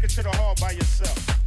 make it to the hall by yourself.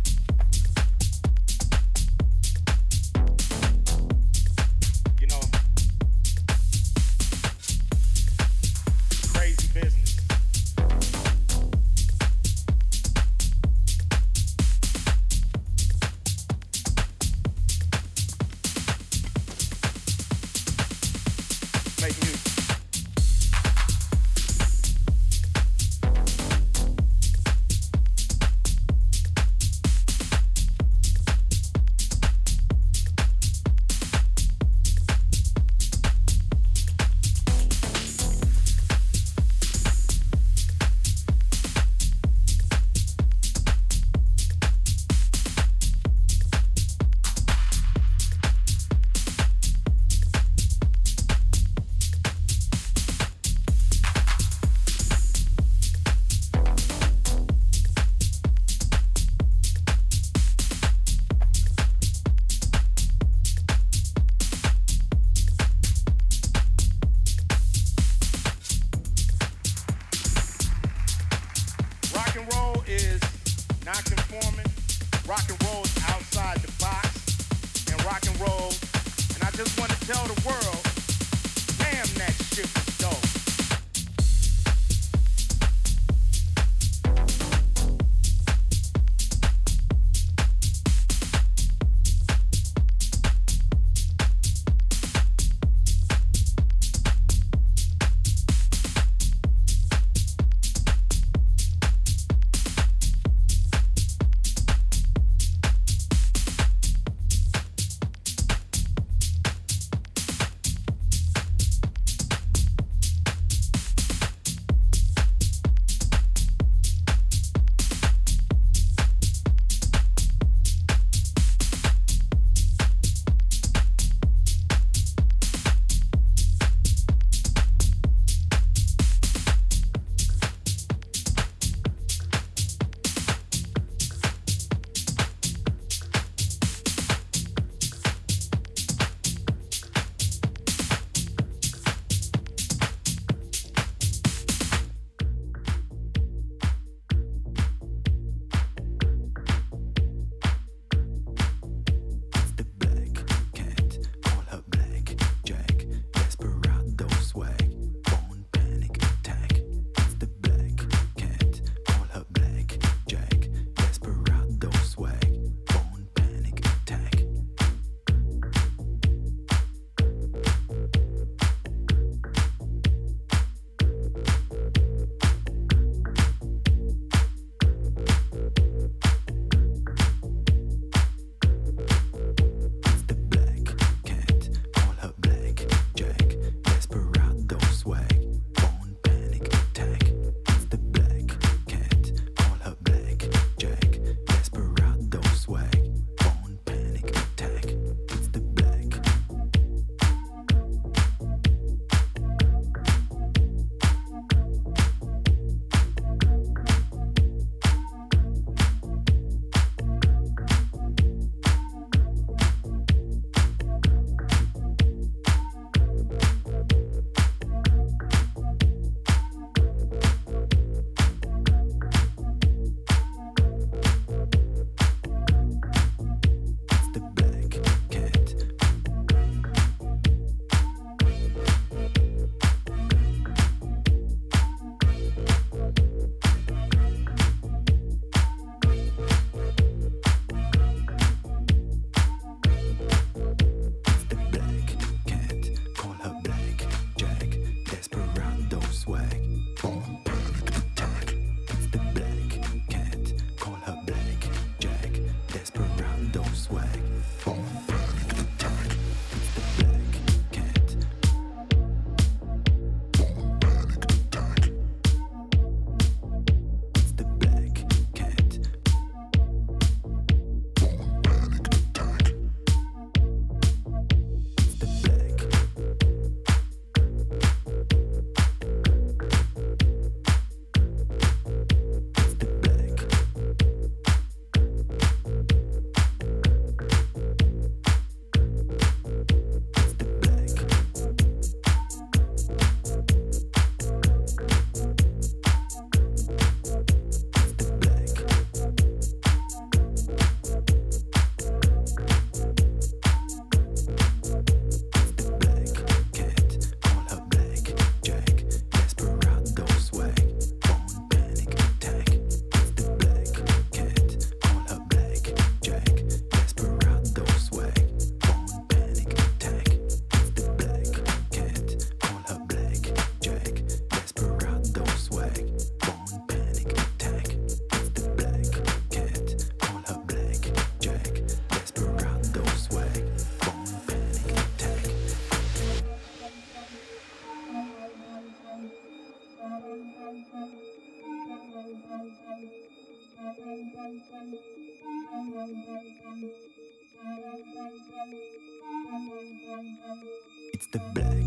It's the black.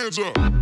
hands up.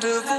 de.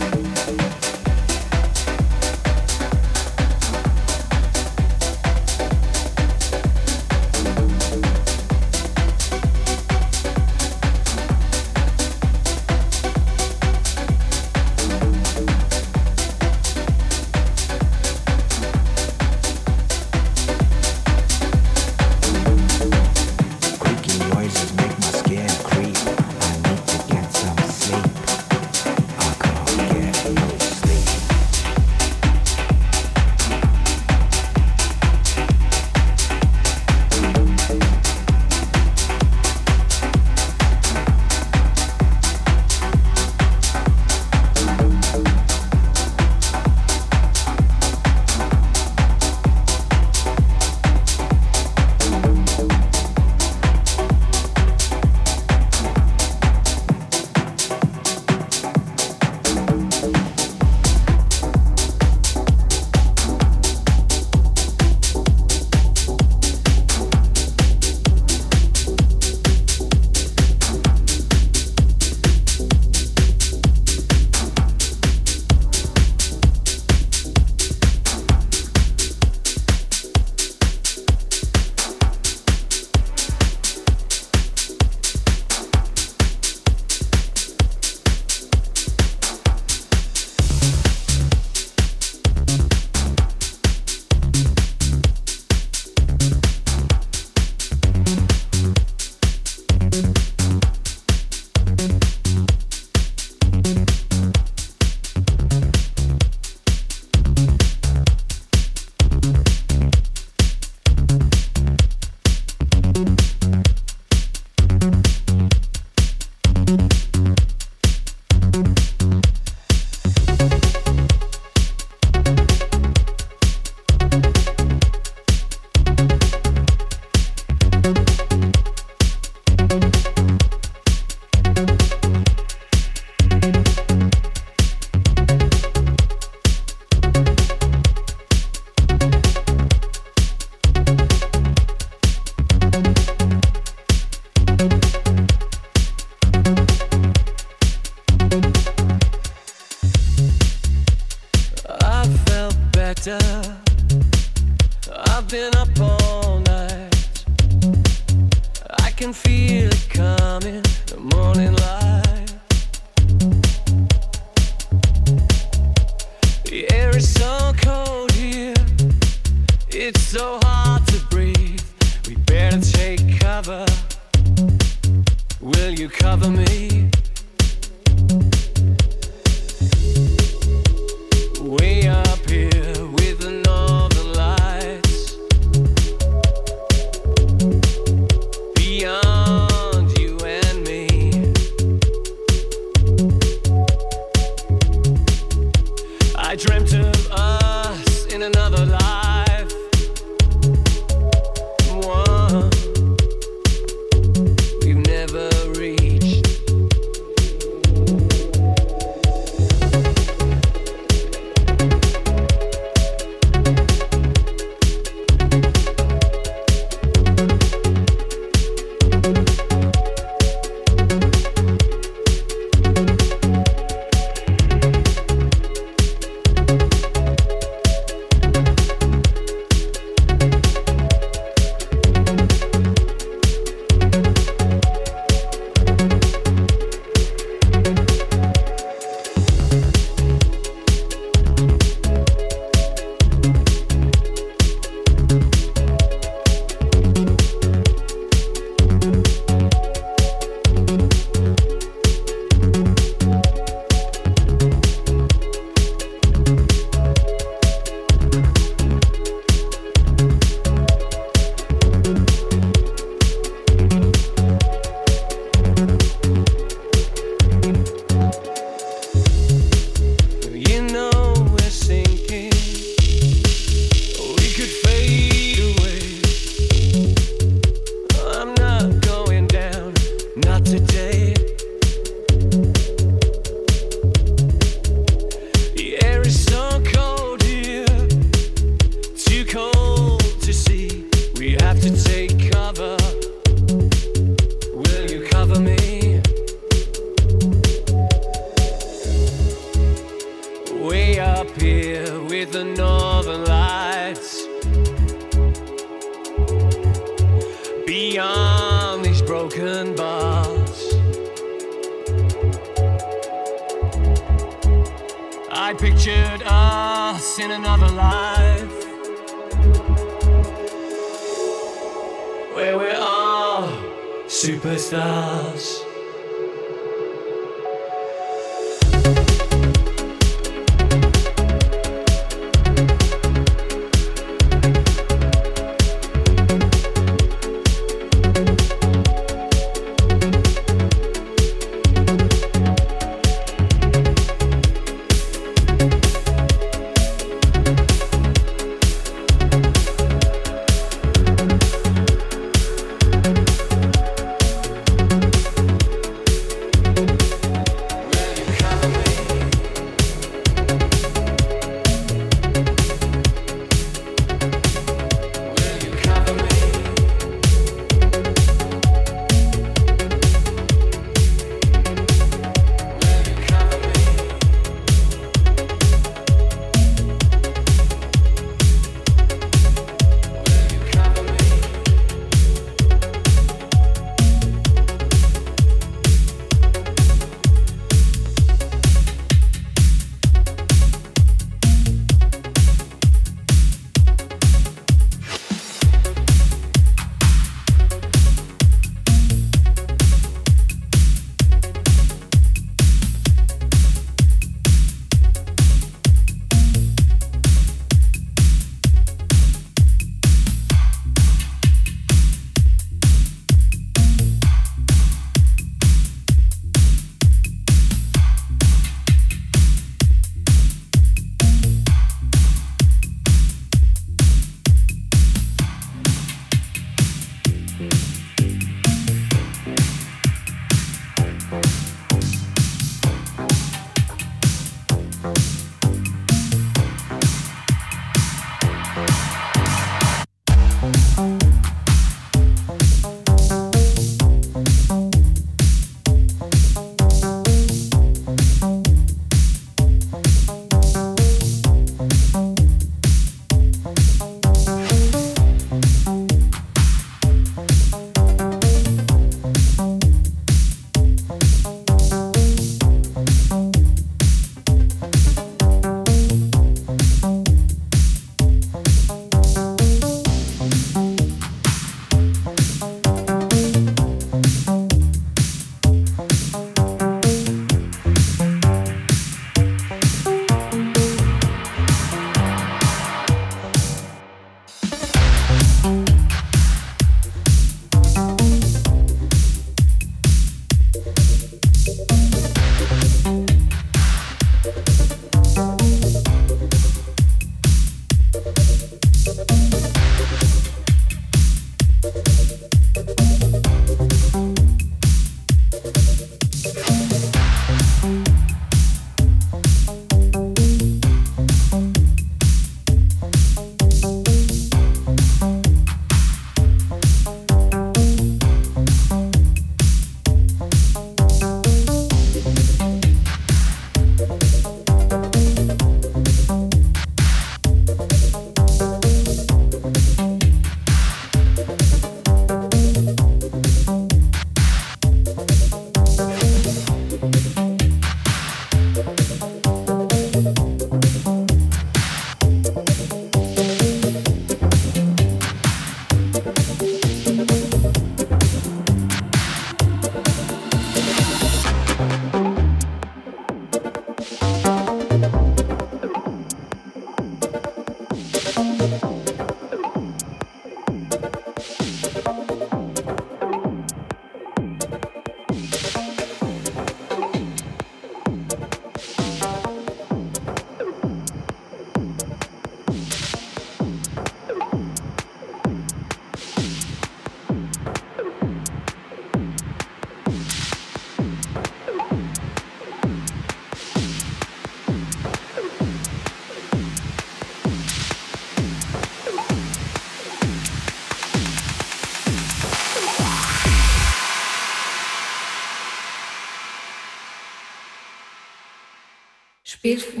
Spiel für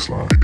Baseline.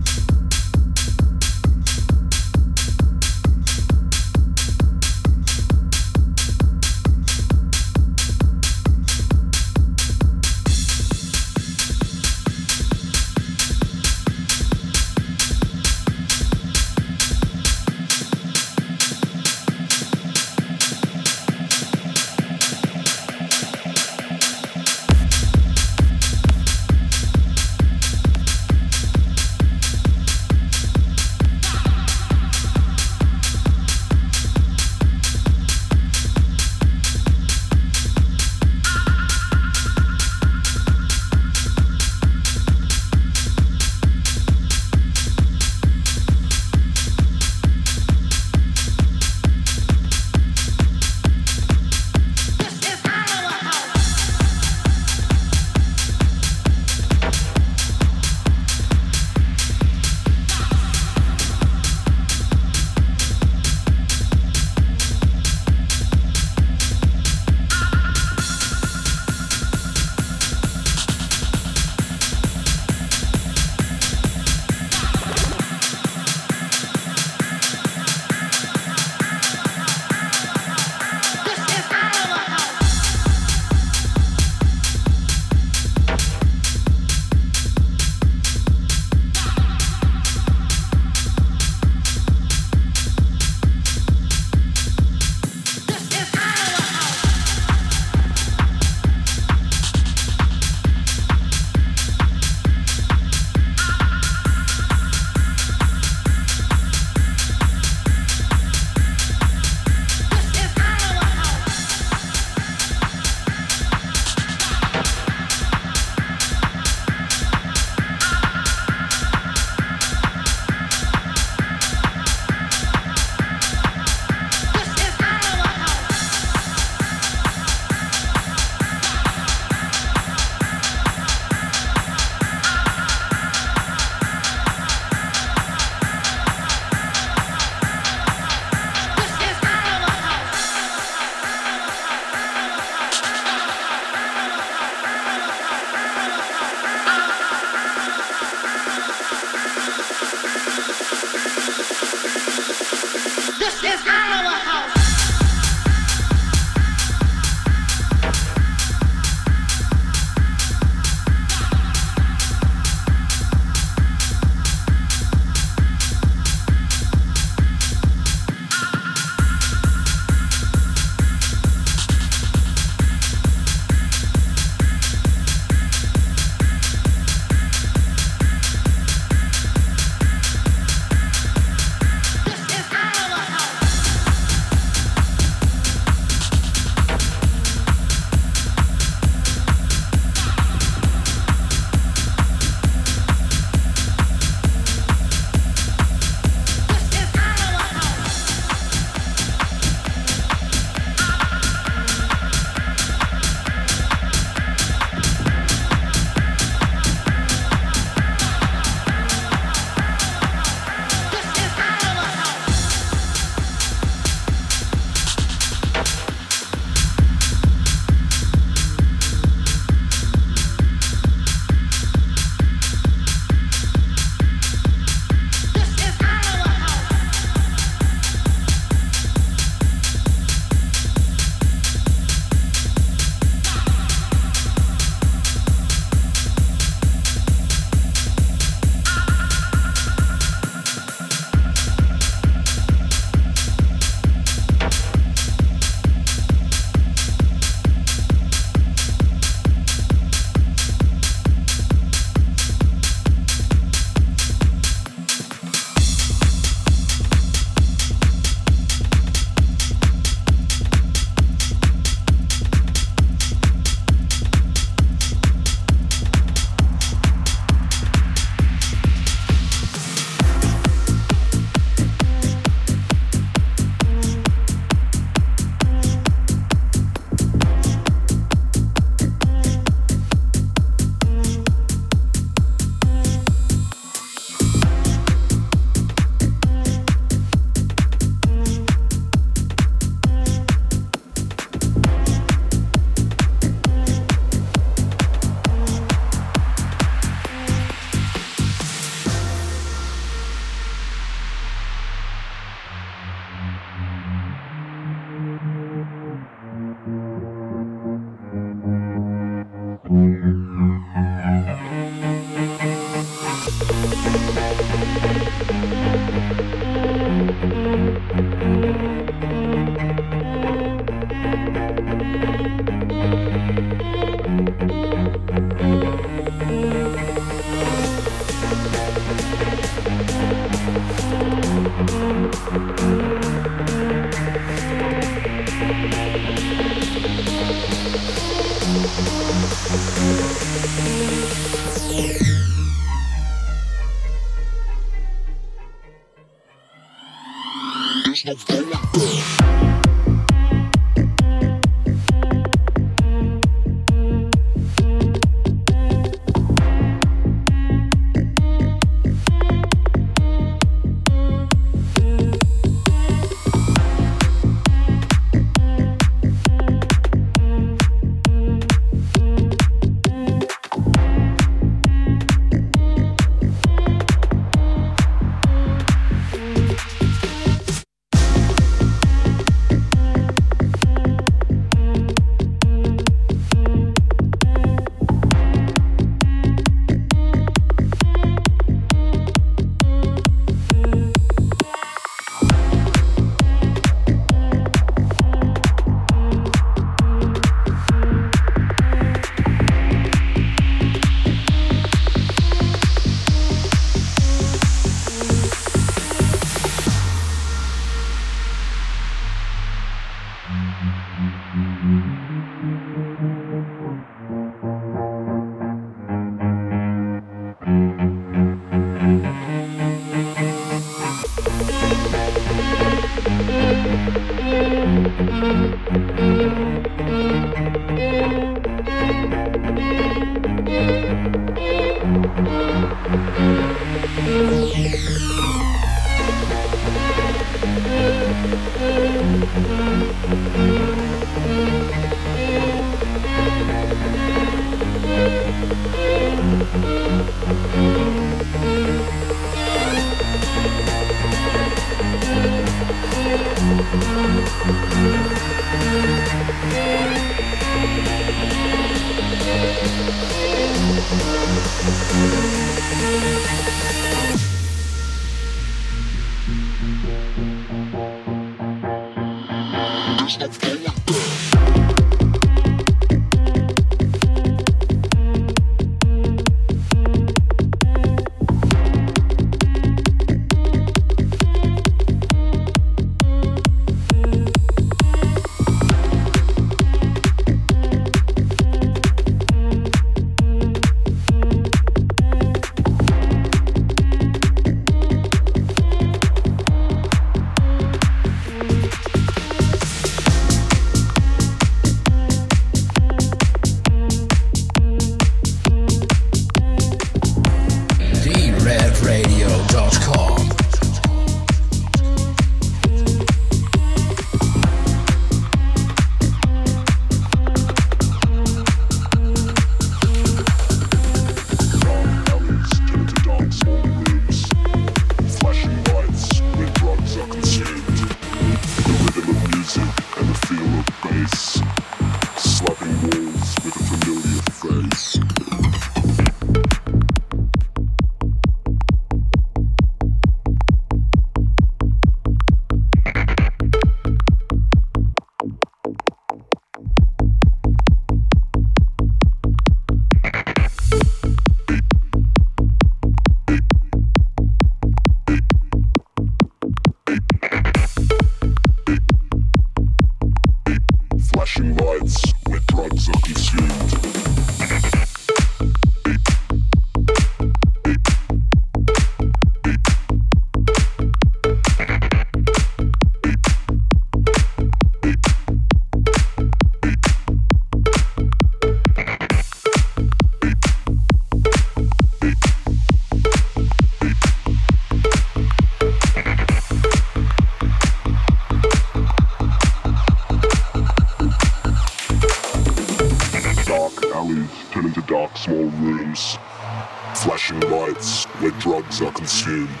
Where drugs are consumed.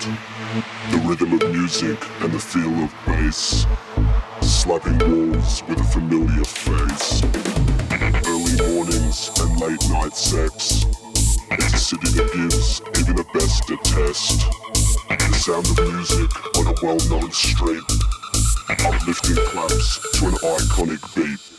The rhythm of music and the feel of bass. Slapping walls with a familiar face. Early mornings and late night sex. It's a city that gives even the best a test. The sound of music on a well-known street. Uplifting claps to an iconic beat.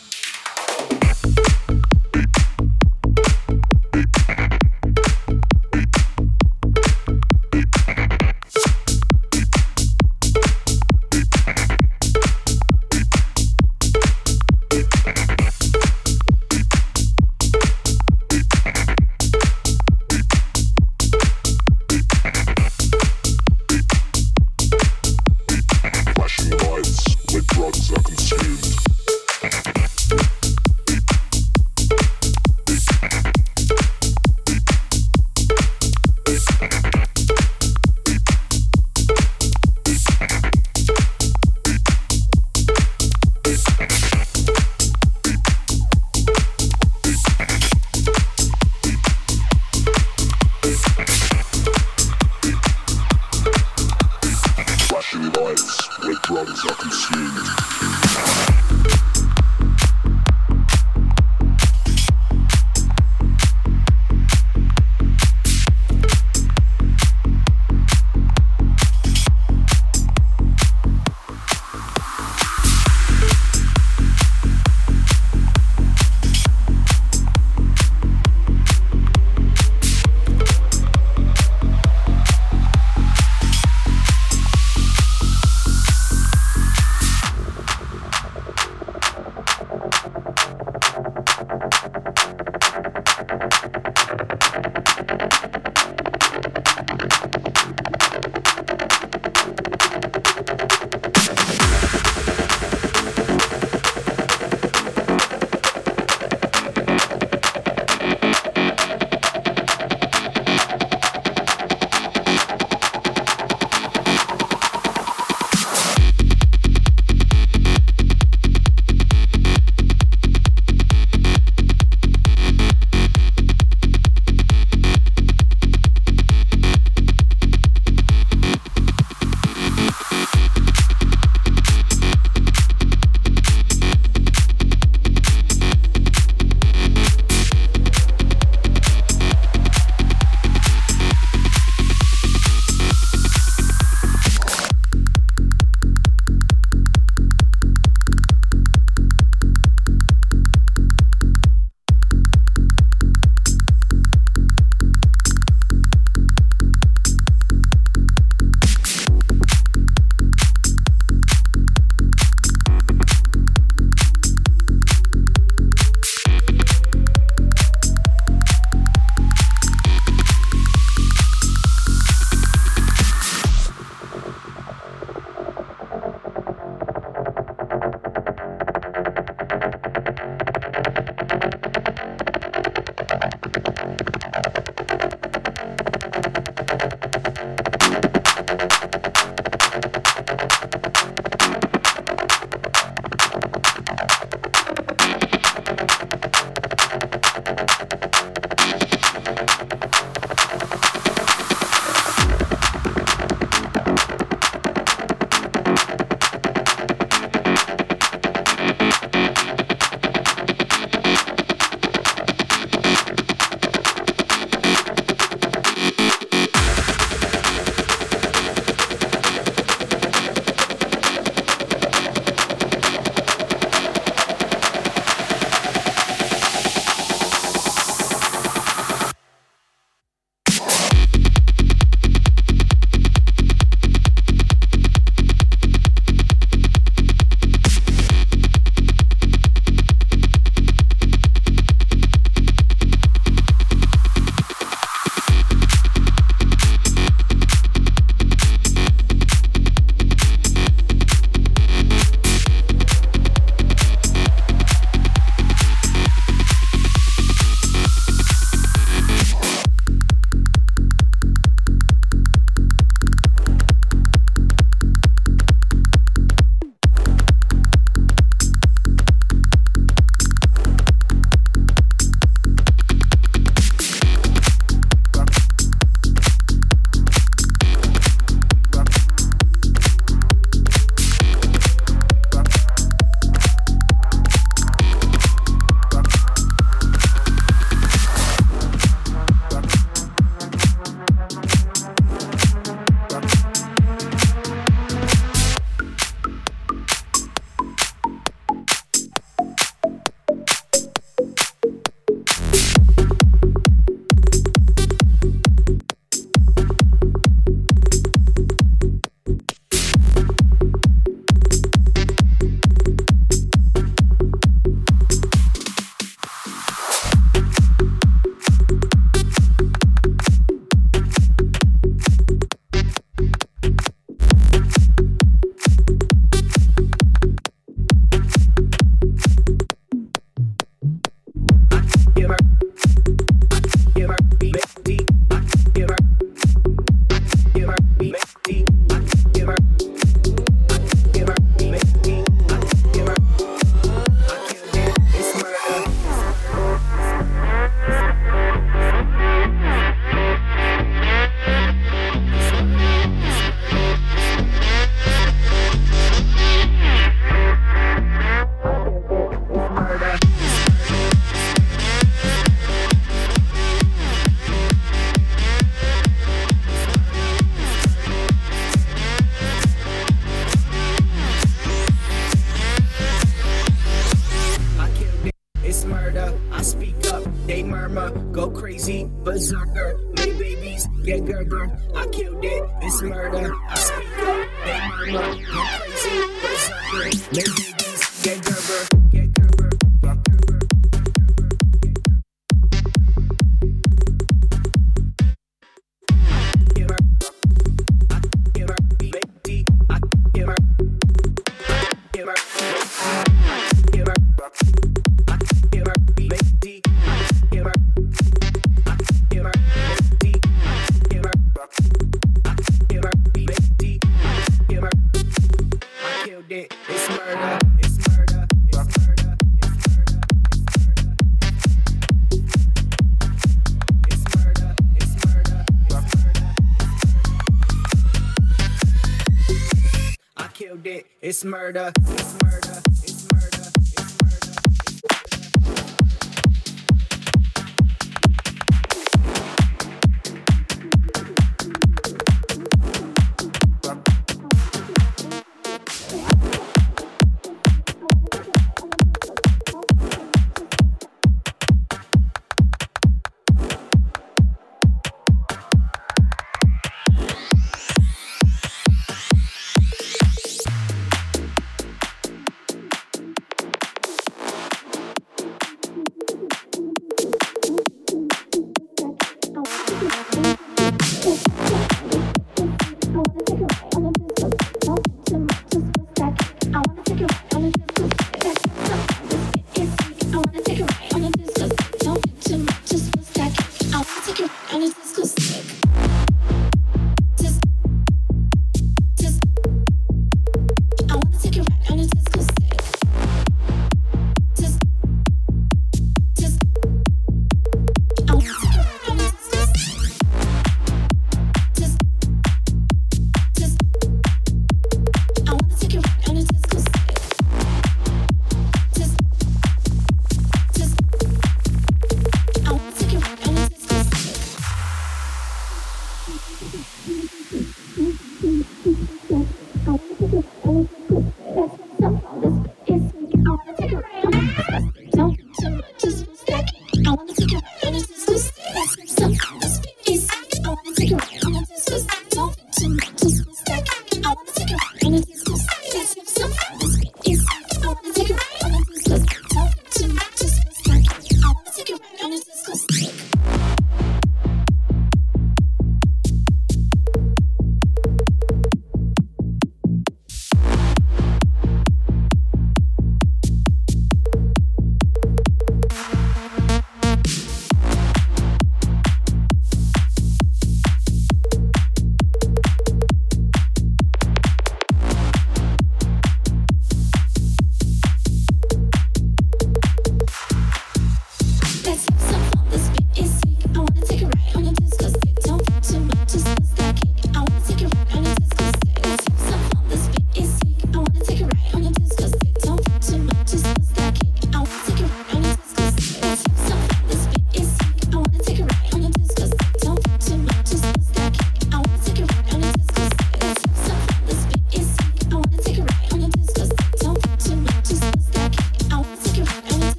Murder.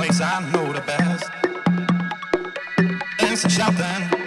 In the park.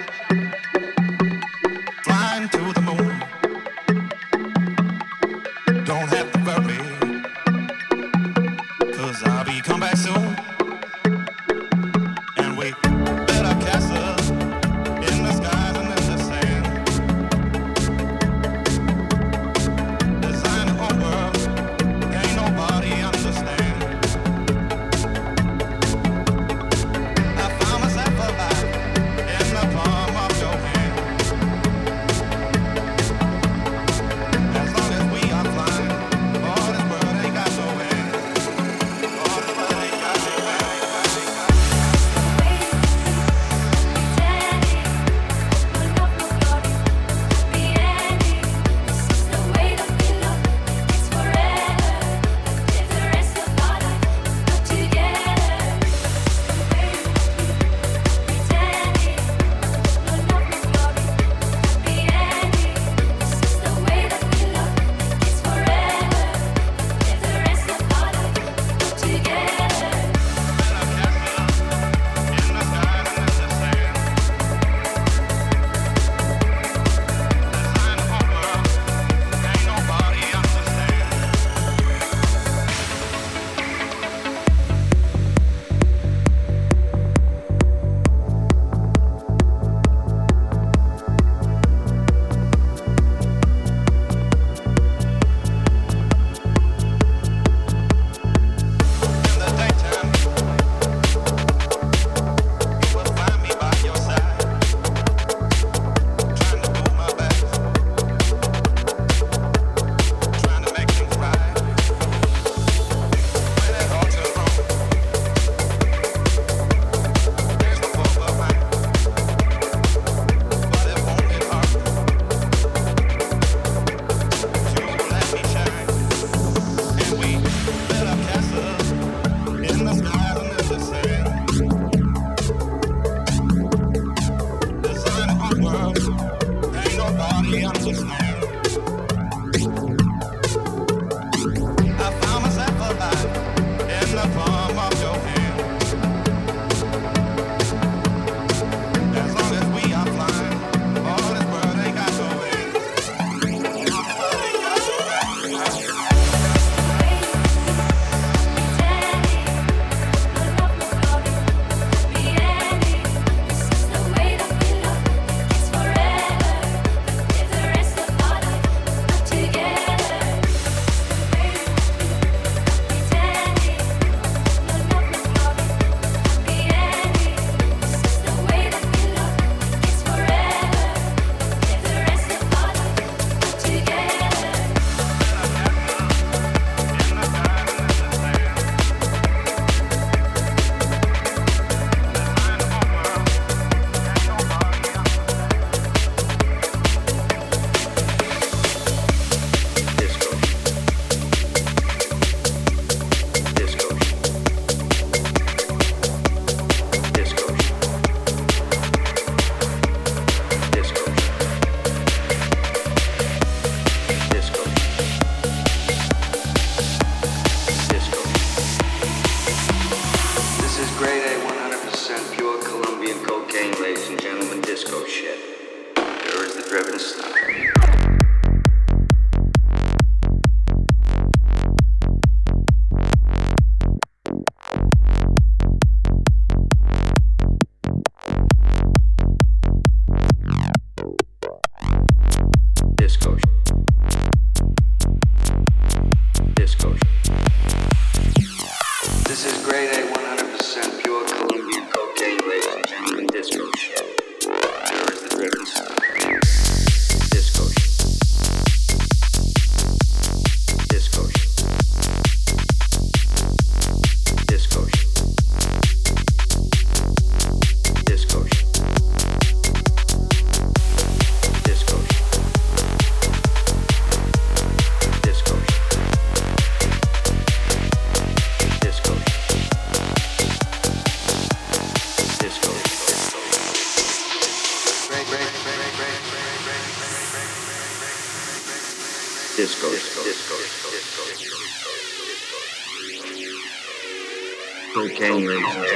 January.